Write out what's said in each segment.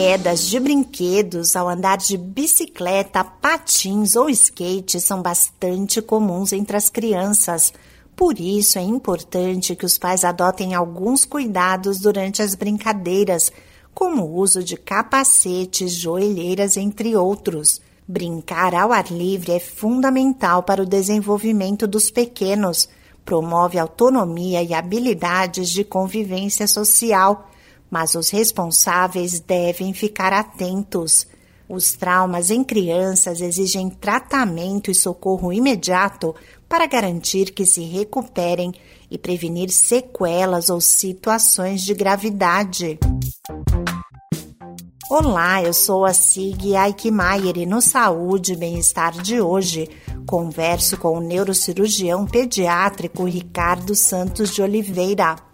Quedas de brinquedos ao andar de bicicleta, patins ou skate são bastante comuns entre as crianças. Por isso é importante que os pais adotem alguns cuidados durante as brincadeiras, como o uso de capacetes, joelheiras, entre outros. Brincar ao ar livre é fundamental para o desenvolvimento dos pequenos, promove autonomia e habilidades de convivência social, mas os responsáveis devem ficar atentos. Os traumas em crianças exigem tratamento e socorro imediato para garantir que se recuperem e prevenir sequelas ou situações de gravidade. Olá, eu sou a Sig Aikmaier e no Saúde e Bem-Estar de hoje converso com o neurocirurgião pediátrico Ricardo Santos de Oliveira.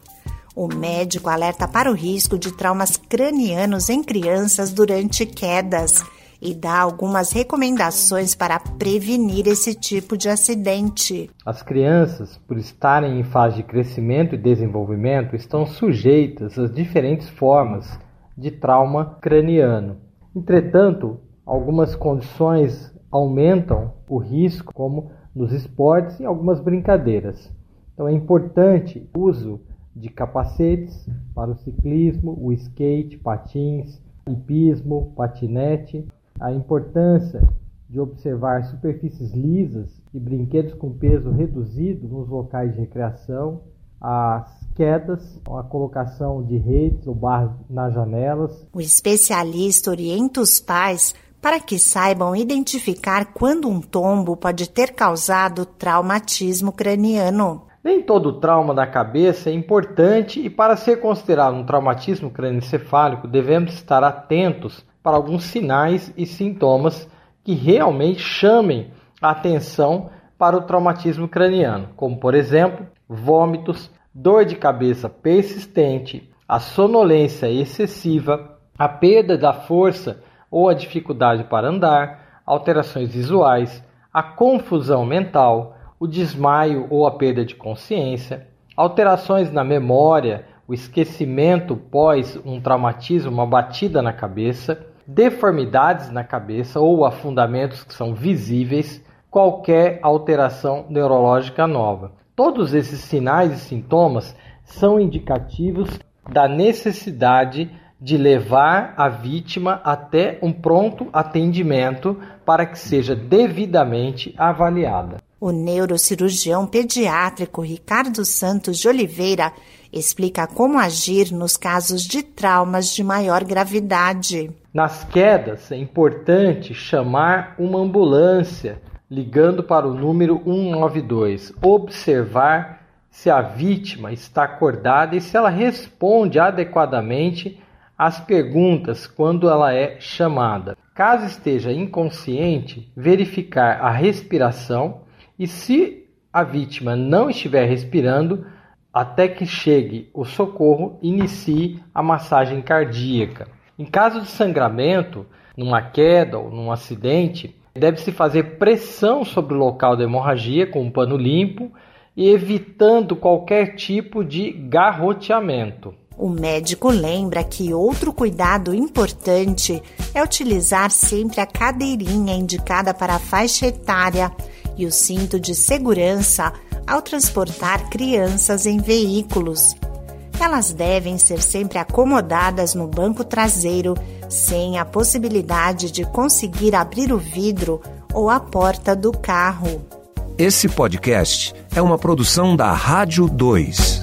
O médico alerta para o risco de traumas cranianos em crianças durante quedas e dá algumas recomendações para prevenir esse tipo de acidente. As crianças, por estarem em fase de crescimento e desenvolvimento, estão sujeitas às diferentes formas de trauma craniano. Entretanto, algumas condições aumentam o risco, como nos esportes e algumas brincadeiras. Então é importante o uso de capacetes para o ciclismo, o skate, patins, hipismo, patinete, a importância de observar superfícies lisas e brinquedos com peso reduzido nos locais de recreação, as quedas, a colocação de redes ou barras nas janelas. O especialista orienta os pais para que saibam identificar quando um tombo pode ter causado traumatismo craniano. Nem todo trauma da cabeça é importante e para ser considerado um traumatismo crânioencefálico devemos estar atentos para alguns sinais e sintomas que realmente chamem a atenção para o traumatismo craniano, como por exemplo, vômitos, dor de cabeça persistente, a sonolência excessiva, a perda da força ou a dificuldade para andar, alterações visuais, a confusão mental, o desmaio ou a perda de consciência, alterações na memória, o esquecimento pós um traumatismo, uma batida na cabeça, deformidades na cabeça ou afundamentos que são visíveis, qualquer alteração neurológica nova. Todos esses sinais e sintomas são indicativos da necessidade de levar a vítima até um pronto atendimento para que seja devidamente avaliada. O neurocirurgião pediátrico Ricardo Santos de Oliveira explica como agir nos casos de traumas de maior gravidade. Nas quedas, é importante chamar uma ambulância ligando para o número 192, observar se a vítima está acordada e se ela responde adequadamente às perguntas quando ela é chamada. Caso esteja inconsciente, verificar a respiração e se a vítima não estiver respirando, até que chegue o socorro, inicie a massagem cardíaca. Em caso de sangramento, numa queda ou num acidente, Deve-se fazer pressão sobre o local da hemorragia com um pano limpo e evitando qualquer tipo de garroteamento. O médico lembra que outro cuidado importante é utilizar sempre a cadeirinha indicada para a faixa etária e o cinto de segurança ao transportar crianças em veículos. Elas devem ser sempre acomodadas no banco traseiro, sem a possibilidade de conseguir abrir o vidro ou a porta do carro. Esse podcast é uma produção da Rádio 2.